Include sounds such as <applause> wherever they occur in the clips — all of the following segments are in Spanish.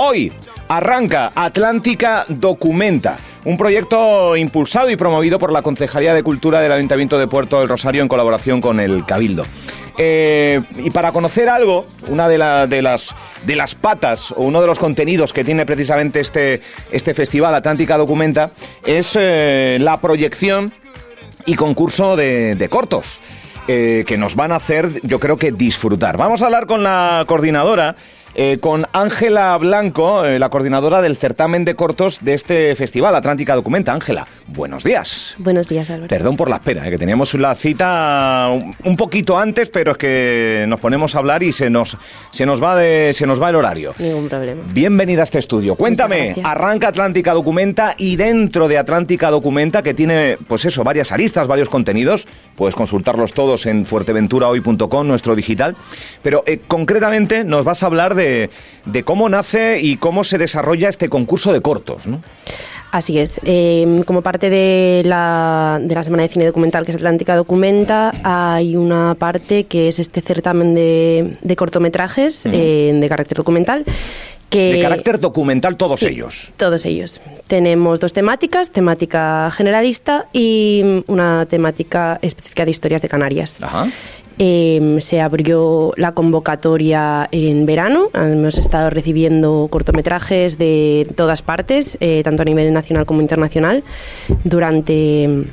Hoy arranca Atlántica Documenta, un proyecto impulsado y promovido por la Concejalía de Cultura del Ayuntamiento de Puerto del Rosario en colaboración con el Cabildo. Eh, y para conocer algo, una de, de, las, de las patas o uno de los contenidos que tiene precisamente este, este festival Atlántica Documenta es eh, la proyección y concurso de, cortos. Eh, que nos van a hacer, yo creo que disfrutar. Vamos a hablar con la coordinadora eh, con Ángela Blanco, eh, la coordinadora del certamen de cortos de este festival, Atlántica Documenta. Ángela, buenos días. Buenos días, Álvaro. Perdón por la espera, eh, que teníamos la cita un poquito antes, pero es que nos ponemos a hablar y se nos, se nos, va, de, se nos va el horario. Ningún problema. Bienvenida a este estudio. Cuéntame, arranca Atlántica Documenta y dentro de Atlántica Documenta, que tiene, pues eso, varias aristas, varios contenidos, puedes consultarlos todos en fuerteventurahoy.com, nuestro digital, pero concretamente nos vas a hablar de, cómo nace y cómo se desarrolla este concurso de cortos, ¿no? Así es. Em, como parte de la, de la Semana de Cine Documental, que es Atlántica Documenta, hay una parte que es este certamen de, cortometrajes eh, de carácter documental. Que, de carácter documental todos ellos. Todos ellos. Tenemos dos temáticas, temática generalista y una temática específica de historias de Canarias. Ajá. Em, se abrió la convocatoria en verano. Hemos estado recibiendo cortometrajes de todas partes, eh, tanto a nivel nacional como internacional, durante em,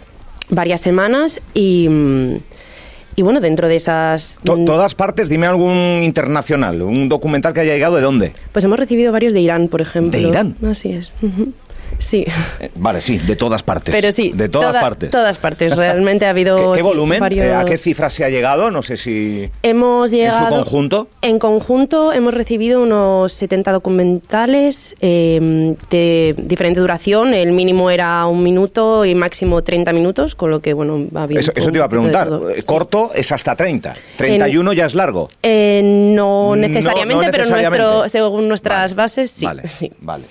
varias semanas y. Y bueno, dentro de esas... Mm, todas partes, dime algún internacional, un documental que haya llegado de dónde. Pues hemos recibido varios de Irán, por ejemplo. ¿De Irán? Así es. Sí. Eh, vale, sí, de todas partes. Pero sí, de todas partes. Todas partes. <laughs> Realmente ha habido. ¿Qué, volumen? Eh, ¿A qué cifras se ha llegado? No sé si. Hemos llegado. ¿En su conjunto? En conjunto hemos recibido unos 70 documentales em, de diferente duración. El mínimo era un minuto y máximo 30 minutos, con lo que, bueno, va bien. Eso, te iba a preguntar. Eh, corto es hasta 30. 31 ya es largo. no, necesariamente, pero nuestro, según nuestras bases, sí. Vale, sí. vale.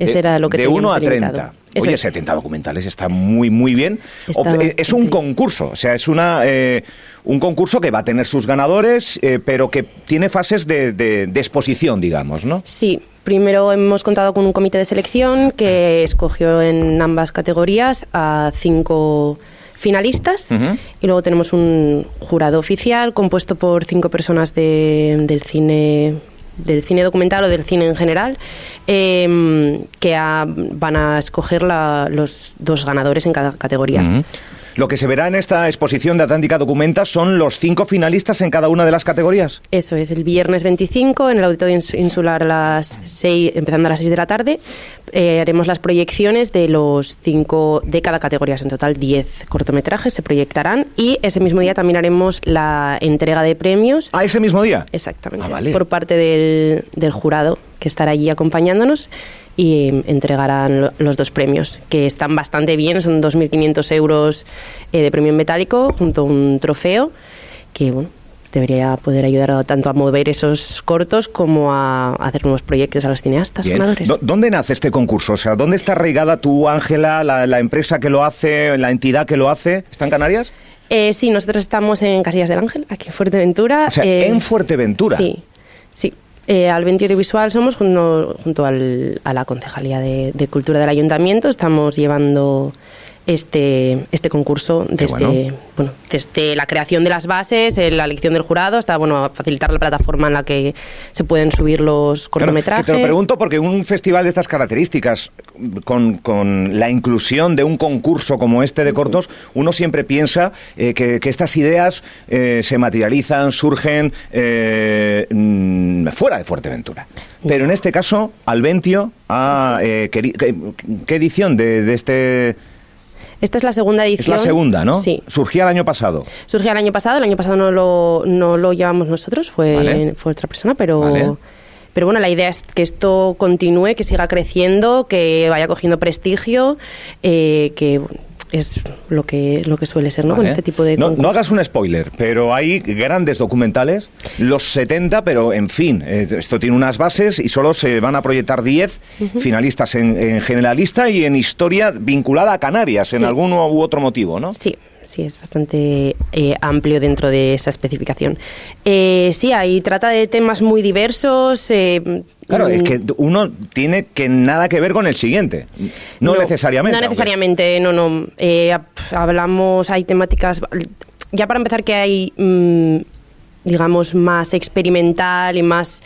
Ese era lo que De 1 a 30. Oye, 70 documentales está muy, muy bien. Eh, es un concurso, o sea, es una, eh, un concurso que va a tener sus ganadores, eh, pero que tiene fases de, de, exposición, digamos, ¿no? Sí, Primero hemos contado con un comité de selección que escogió en ambas categorías a cinco finalistas y luego tenemos un jurado oficial compuesto por cinco personas de, del cine del cine documental o del cine en general, em, que van a escoger los dos ganadores en cada categoría. Lo que se verá en esta exposición de Atlántica Documenta son los cinco finalistas en cada una de las categorías. Eso es, el viernes 25 en el Auditorio Insular a las 6, empezando a las 6 de la tarde, eh, haremos las proyecciones de los cinco de cada categoría, en total 10 cortometrajes se proyectarán y ese mismo día también haremos la entrega de premios. ¿Ah, ese mismo día? Exactamente, ah, por parte del, del jurado que estará allí acompañándonos y entregarán los dos premios, que están bastante bien, son 2.500 euros eh, de premio en metálico junto a un trofeo que, bueno, debería poder ayudar tanto a mover esos cortos como a hacer nuevos proyectos a los cineastas ganadores. ¿Dónde nace este concurso? O sea, ¿dónde está arraigada tú, Ángela, la, empresa que lo hace, la entidad que lo hace? ¿Está en Canarias? Eh, sí, nosotros estamos en Casillas del Ángel, aquí en Fuerteventura. O sea, eh, en Fuerteventura. Sí, sí. Eh, al 20 Audiovisual somos junto, junto al, a la Concejalía de, de, Cultura del Ayuntamiento. Estamos llevando este, este concurso desde, bueno. desde la creación de las bases, la elección del jurado, hasta bueno, facilitar la plataforma en la que se pueden subir los cortometrajes. te lo pregunto porque un festival de estas características, con, con, la inclusión de un concurso como este de cortos, uno siempre piensa eh, que, que, estas ideas eh, se materializan, surgen eh, fuera de Fuerteventura. Pero en este caso, Alventio ha... ¿qué, ¿Qué edición de, de este esta es la segunda edición. Es la segunda, ¿no? Sí. Surgía el año pasado. Surgía el año pasado. El año pasado no lo, no lo llevamos nosotros, fue, fue otra persona, pero... Pero bueno, la idea es que esto continúe, que siga creciendo, que vaya cogiendo prestigio, eh, que es lo que, lo que suele ser, ¿no? Con este tipo de no, no, hagas un spoiler, pero hay grandes documentales, los 70, pero en fin, eh, esto tiene unas bases y solo se van a proyectar 10 finalistas en, generalista y en historia vinculada a Canarias, en algún u otro motivo, ¿no? Sí, sí, es bastante eh, amplio dentro de esa especificación. Eh, sí, ahí trata de temas muy diversos, Claro, es que uno tiene que nada que ver con el siguiente. No, necesariamente. No necesariamente, no, no. Eh, hablamos, hay temáticas. Ya para empezar, que hay, mm, digamos, más experimental y más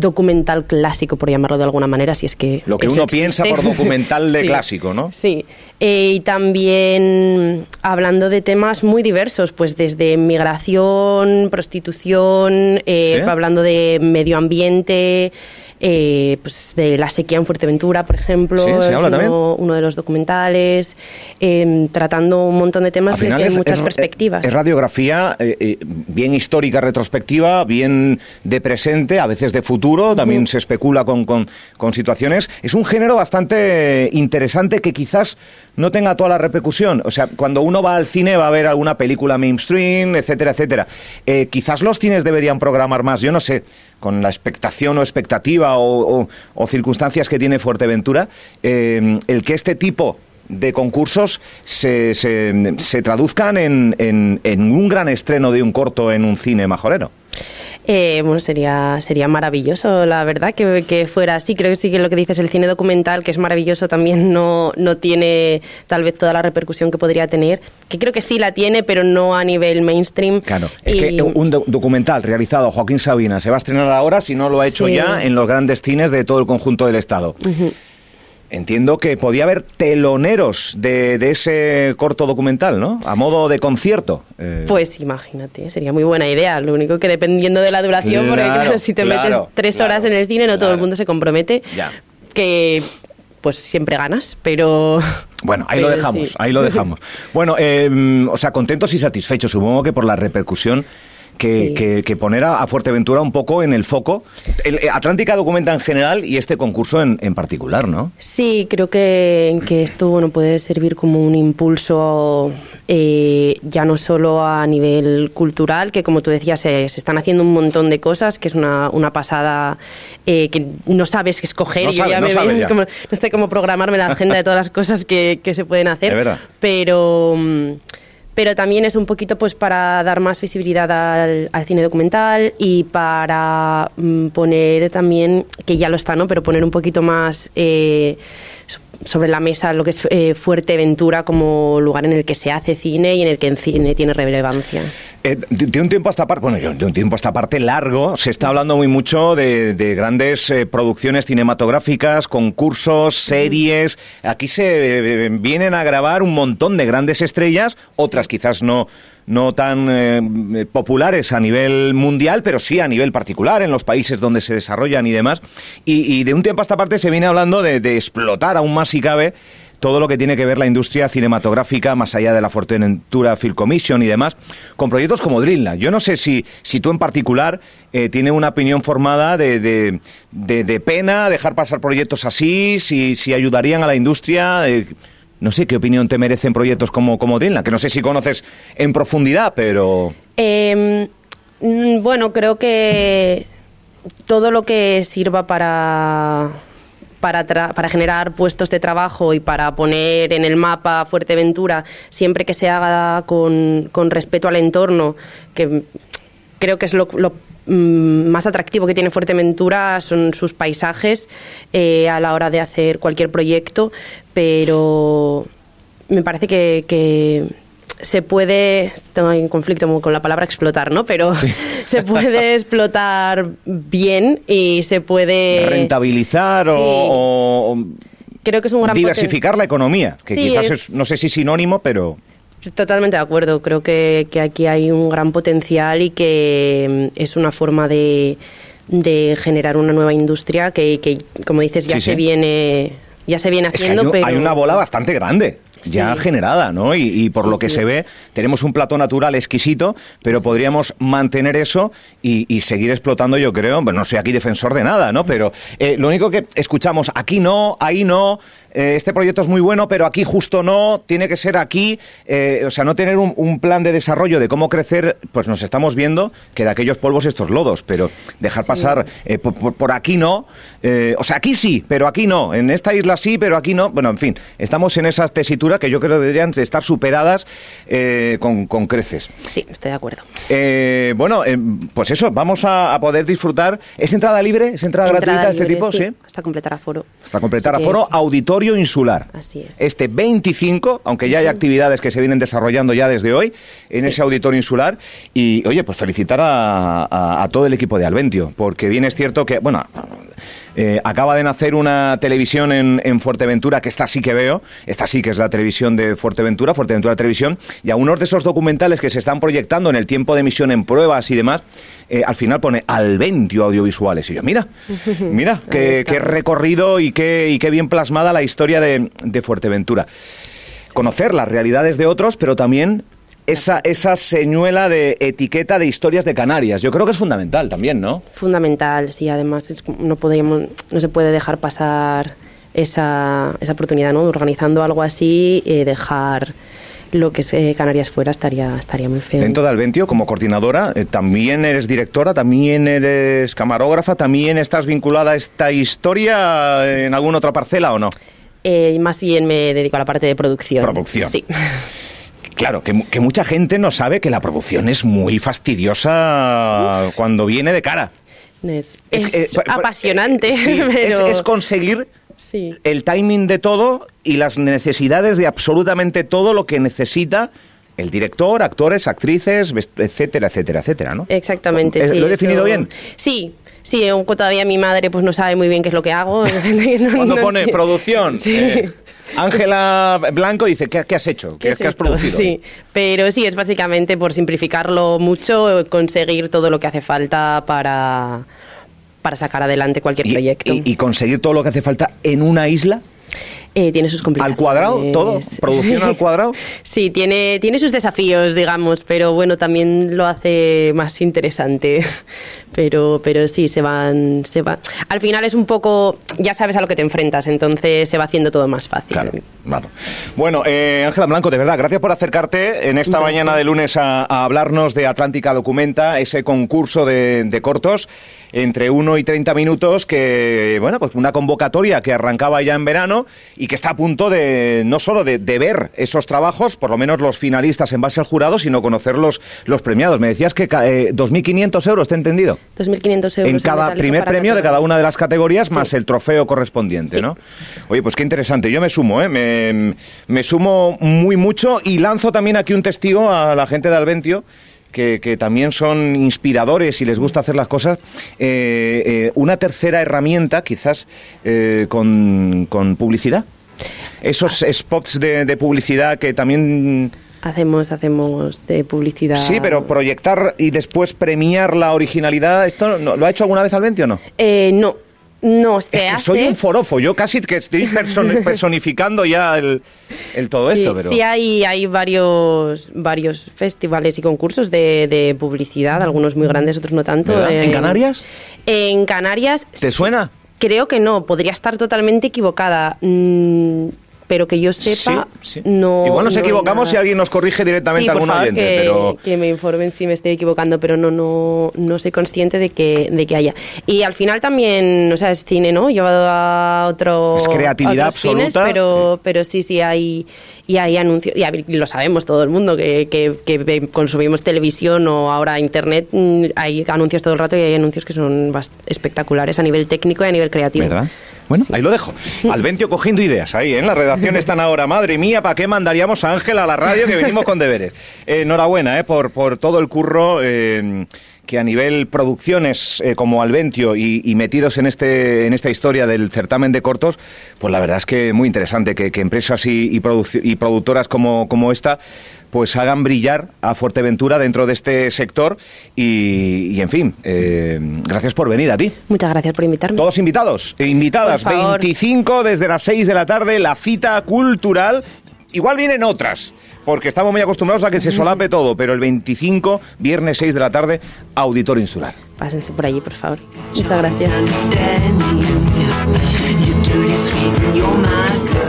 documental clásico, por llamarlo de alguna manera, si es que... Lo que uno piensa por documental <laughs> de clásico, ¿no? Sí. Eh, y también hablando de temas muy diversos, pues desde migración, prostitución, eh, hablando de medio ambiente... Eh, pues de la sequía en Fuerteventura, por ejemplo, uno, de los documentales, em, tratando un montón de temas desde muchas perspectivas. Es radiografía eh, eh, bien histórica, retrospectiva, bien de presente, a veces de futuro, también se especula con, con, con situaciones. Es un género bastante interesante que quizás no tenga toda la repercusión. O sea, cuando uno va al cine va a ver alguna película mainstream, etcétera, etcétera. Eh, quizás los cines deberían programar más, yo no sé, con la expectación o expectativa o, circunstancias que tiene Fuerteventura, eh, el que este tipo de concursos se, se, traduzcan en, en un gran estreno de un corto en un cine majorero. Eh, bueno, sería, sería maravilloso, la verdad, que, fuera así. Creo que sí que lo que dices, el cine documental, que es maravilloso, también no, no tiene tal vez toda la repercusión que podría tener. Que creo que sí la tiene, pero no a nivel mainstream. Claro, es que un documental realizado Joaquín Sabina se va a estrenar ahora, si no lo ha hecho ya, en los grandes cines de todo el conjunto del Estado. Entiendo que podía haber teloneros de, ese corto documental, ¿no? A modo de concierto. Eh. Pues imagínate, sería muy buena idea. Lo único que dependiendo de la duración, porque claro, si te metes tres horas en el cine, no todo el mundo se compromete. Ya. Que pues siempre ganas, pero... <laughs> Bueno, ahí lo dejamos, ahí lo dejamos. <laughs> Bueno, eh, o sea, contentos y satisfechos, supongo que por la repercusión que, poner a, Fuerteventura un poco en el foco. El, eh, Atlántica documenta en general y este concurso en, particular, ¿no? Sí, creo que, que esto bueno, puede servir como un impulso eh, ya no solo a nivel cultural, que como tú decías, se, están haciendo un montón de cosas, que es una, una pasada eh, que no sabes qué escoger y ya me como, no sé cómo programarme la agenda de todas las cosas que, que se pueden hacer. Pero mm, pero también es un poquito pues para dar más visibilidad al, cine documental y para mm, poner también, que ya lo está, ¿no? Pero poner un poquito más eh, sobre la mesa lo que es eh, Fuerteventura como lugar en el que se hace cine y en el que el cine tiene relevancia. Eh, de, un tiempo a esta parte, bueno, de un tiempo a esta parte largo, se está hablando muy mucho de, grandes eh, producciones cinematográficas, concursos, series. Aquí se vienen a grabar un montón de grandes estrellas, otras quizás no no tan eh, populares a nivel mundial, pero sí a nivel particular en los países donde se desarrollan y demás. Y, de un tiempo a esta parte se viene hablando de, explotar aún más si cabe todo lo que tiene que ver la industria cinematográfica, más allá de la Fuerteventura Film Commission y demás, con proyectos como Dreamland. Yo no sé si, si tú en particular eh, tienes una opinión formada de, de, pena dejar pasar proyectos así, si, si ayudarían a la industria. Eh, no sé qué opinión te merecen proyectos como, como Dylan, que no sé si conoces en profundidad, pero... Em, mm, bueno, creo que todo lo que sirva para, para, generar puestos de trabajo y para poner en el mapa Fuerteventura, siempre que se haga con, con respeto al entorno, que creo que es lo, mm, más atractivo que tiene Fuerteventura son sus paisajes eh, a la hora de hacer cualquier proyecto, pero me parece que, se puede, tengo en conflicto con la palabra explotar, ¿no? Pero <laughs> se puede explotar bien y se puede... Rentabilizar o, Creo que es un gran Diversificar la economía, que quizás es... no sé si sinónimo, pero... Totalmente de acuerdo. Creo que, aquí hay un gran potencial y que mm, es una forma de, de generar una nueva industria que, que como dices, ya se viene ya se viene haciendo, hay, pero... Hay una bola bastante grande ya generada, ¿no? Y, por lo que se ve, tenemos un plato natural exquisito, pero podríamos mantener eso y, seguir explotando, yo creo. Bueno, no soy aquí defensor de nada, ¿no? Pero eh, lo único que escuchamos, aquí no, ahí no, eh, este proyecto es muy bueno, pero aquí justo no, tiene que ser aquí, eh, o sea, no tener un, plan de desarrollo de cómo crecer, pues nos estamos viendo que de aquellos polvos estos lodos, pero dejar pasar eh, por, aquí no, o sea, aquí sí, pero aquí no, en esta isla sí, pero aquí no, bueno, en fin, estamos en esas tesituras que yo creo deberían estar superadas con, creces. Sí, estoy de acuerdo. bueno, pues eso, vamos a, poder disfrutar. ¿Es entrada libre? ¿Es entrada, gratuita este tipo? Sí, hasta completar aforo. Hasta completar aforo, auditorio insular. Así es. Este 25, aunque ya hay actividades que se vienen desarrollando ya desde hoy en ese auditorio insular. Y oye, pues felicitar a, a todo el equipo de Alventio, porque bien es cierto que, bueno, eh, acaba de nacer una televisión en, Fuerteventura, que esta sí que veo, esta sí que es la televisión de Fuerteventura, Fuerteventura Televisión, y a unos de esos documentales que se están proyectando en el tiempo de emisión en pruebas y demás, eh, al final pone Alventio Audiovisuales. Y yo, mira, <laughs> mira, qué, recorrido y qué, y qué bien plasmada la historia de, de Fuerteventura conocer las realidades de otros, pero también esa, esa señuela de etiqueta de historias de Canarias. Yo creo que es fundamental también, ¿no? Fundamental, sí. Además, no, podríamos, no se puede dejar pasar esa, esa oportunidad, ¿no? Organizando algo así, y dejar lo que es eh, Canarias fuera estaría, estaría muy feo. Dentro de Alventio, como coordinadora, eh, también eres directora, también eres camarógrafa, también estás vinculada a esta historia en alguna otra parcela o no? Eh, más bien me dedico a la parte de producción. Producción. Sí. Claro, que, mucha gente no sabe que la producción es muy fastidiosa cuando viene de cara. Es, eh, apasionante. es, conseguir el timing de todo y las necesidades de absolutamente todo lo que necesita el director, actores, actrices, etcétera, etcétera, etcétera, ¿no? Exactamente, ¿Lo he definido bien? Sí, Sí, aunque todavía mi madre pues no sabe muy bien qué es lo que hago. <laughs> Cuando pone producción, sí. Eh, Ángela Blanco dice, ¿qué, has hecho? ¿Qué, has producido? Sí, pero sí, es básicamente, por simplificarlo mucho, conseguir todo lo que hace falta para, para sacar adelante cualquier proyecto. y conseguir todo lo que hace falta en una isla? Eh, tiene sus complicaciones. ¿Al cuadrado? ¿Todo? ¿Producción al cuadrado? <laughs> Sí, tiene, tiene sus desafíos, digamos, pero bueno, también lo hace más interesante. <laughs> Pero, pero sí, se van, se va. Al final es un poco, ya sabes a lo que te enfrentas, entonces se va haciendo todo más fácil. Claro, Bueno, eh, Ángela Blanco, de verdad, gracias por acercarte en esta mañana de lunes a, hablarnos de Atlántica Documenta, ese concurso de, de cortos entre 1 y 30 minutos, que, bueno, pues una convocatoria que arrancaba ya en verano y que está a punto de, no solo de, ver esos trabajos, por lo menos los finalistas en base al jurado, sino conocer los, los premiados. Me decías que eh, 2.500 euros, ¿te he entendido? 2.500 euros. En cada primer premio de cada una de las categorías, más el trofeo correspondiente, ¿no? Oye, pues qué interesante. Yo me sumo, ¿eh? Me, me sumo muy mucho y lanzo también aquí un testigo a la gente de Alventio que, también son inspiradores y les gusta hacer las cosas, eh, eh, una tercera herramienta quizás eh, con, publicidad. Esos spots de, publicidad que también... Hacemos, hacemos de publicidad. Sí, pero proyectar y después premiar la originalidad, ¿esto lo ha hecho alguna vez Alventi o no? no, no se es que Soy un forofo, yo casi que estoy <laughs> personificando ya el, todo esto. Pero... Sí, hay, hay varios, varios festivales y concursos de, publicidad, algunos muy grandes, otros no tanto. ¿En, Canarias? En Canarias. ¿Te suena? Creo que no, podría estar totalmente equivocada. Mm, pero que yo sepa, no. Igual nos equivocamos si alguien nos corrige directamente a algún oyente. Que, pero... que me informen si me estoy equivocando, pero no, no, no soy consciente de que, de que haya. Y al final también, o sea, es cine, ¿no? Llevado a otro. Es creatividad absoluta. pero, pero sí, sí hay. Y hay anuncios, y lo sabemos todo el mundo, que, que, consumimos televisión o ahora internet, mm, hay anuncios todo el rato y hay anuncios que son espectaculares a nivel técnico y a nivel creativo. ¿Verdad? Bueno, ahí lo dejo. Alventio cogiendo ideas ahí, ¿eh? en la redacción <laughs> están ahora. Madre mía, ¿para qué mandaríamos a Ángel a la radio que venimos con deberes? <laughs> Eh, enhorabuena ¿eh? por, por todo el curro. Eh, que a nivel producciones eh, como Alventio y, metidos en este en esta historia del certamen de cortos, pues la verdad es que muy interesante que, empresas y, y, productoras como, como esta pues hagan brillar a Fuerteventura dentro de este sector y, en fin, eh, gracias por venir a ti. Muchas gracias por invitarme. Todos invitados e invitadas, 25 desde las 6 de la tarde, la cita cultural. Igual vienen otras, porque estamos muy acostumbrados a que se solape todo, pero el 25, viernes 6 de la tarde, Auditorio Insular. Pásense por allí, por favor. Muchas gracias.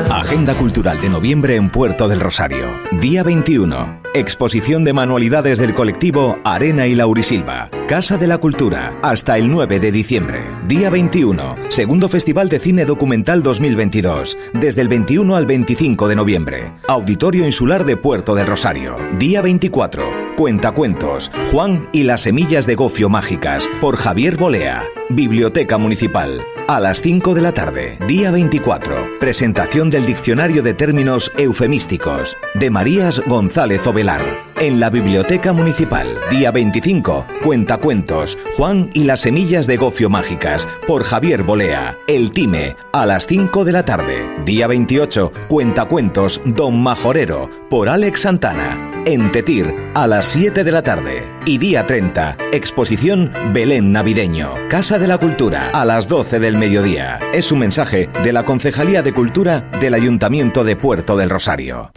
Agenda Cultural de noviembre en Puerto del Rosario. Día 21. Exposición de manualidades del colectivo Arena y Laurisilva. Casa de la Cultura. Hasta el 9 de diciembre. Día 21. Segundo Festival de Cine Documental 2022. Desde el 21 al 25 de noviembre. Auditorio Insular de Puerto del Rosario. Día 24. Cuentacuentos. Juan y las semillas de gofio mágicas. Por Javier Bolea. Biblioteca Municipal. A las 5 de la tarde. Día 24. Presentación del Diccionario de Términos Eufemísticos. De Marías González Ovelar. En la Biblioteca Municipal. Día 25. Cuentacuentos. Juan y las semillas de gofio mágicas. Por Javier Bolea. El Time. A las 5 de la tarde. Día 28. Cuentacuentos. Don Majorero. Por Alex Santana. En Tetir. A las 7 de la tarde. Y día 30. Exposición Belén Navideño. Casa de la Cultura. A las 12 del mediodía. Es un mensaje de la Concejalía de Cultura del Ayuntamiento de Puerto del Rosario.